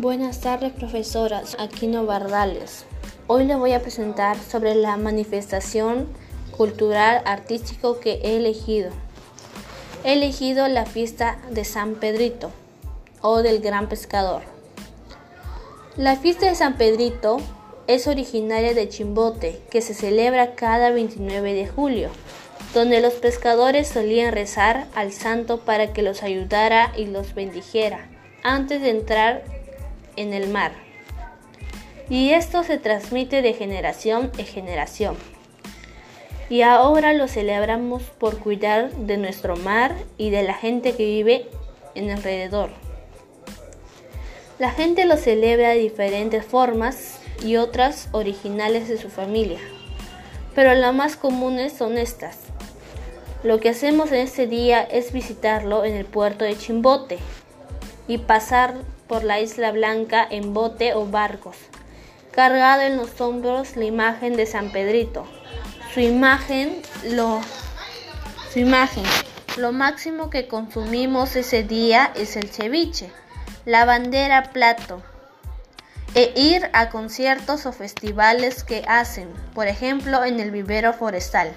Buenas tardes, profesoras. Aquino Bardales. Hoy les voy a presentar sobre la manifestación cultural artístico que he elegido. He elegido la fiesta de San Pedrito o del Gran Pescador. La fiesta de San Pedrito es originaria de Chimbote, que se celebra cada 29 de julio, donde los pescadores solían rezar al santo para que los ayudara y los bendijera antes de entrar en el mar. Y esto se transmite de generación en generación. Y ahora lo celebramos por cuidar de nuestro mar y de la gente que vive en alrededor. La gente lo celebra de diferentes formas y otras originales de su familia, pero las más comunes son estas. Lo que hacemos en este día es visitarlo en el puerto de Chimbote y pasar por la Isla Blanca en bote o barcos, cargado en los hombros la imagen de San Pedrito. Su imagen, lo, su imagen, lo máximo que consumimos ese día es el ceviche, la bandera plato, e ir a conciertos o festivales que hacen, por ejemplo en el vivero forestal.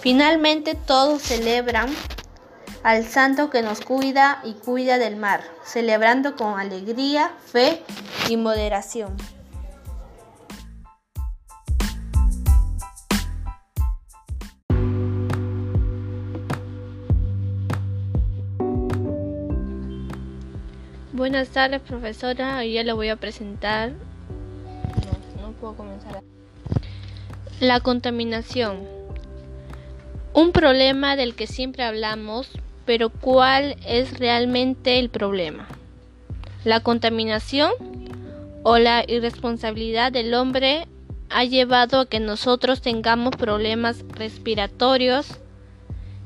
Finalmente todos celebran al santo que nos cuida y cuida del mar, celebrando con alegría, fe y moderación. Buenas tardes, profesora. Hoy ya le voy a presentar. No, no puedo comenzar. La contaminación. Un problema del que siempre hablamos, pero ¿cuál es realmente el problema? La contaminación o la irresponsabilidad del hombre ha llevado a que nosotros tengamos problemas respiratorios,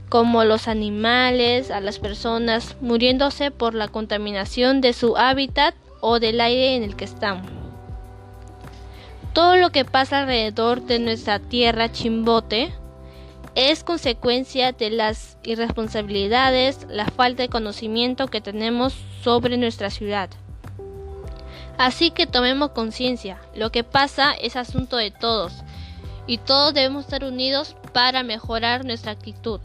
como los animales, a las personas, muriéndose por la contaminación de su hábitat o del aire en el que están. Todo lo que pasa alrededor de nuestra tierra chimbote es consecuencia de las irresponsabilidades, la falta de conocimiento que tenemos sobre nuestra ciudad. Así que tomemos conciencia, lo que pasa es asunto de todos y todos debemos estar unidos para mejorar nuestra actitud.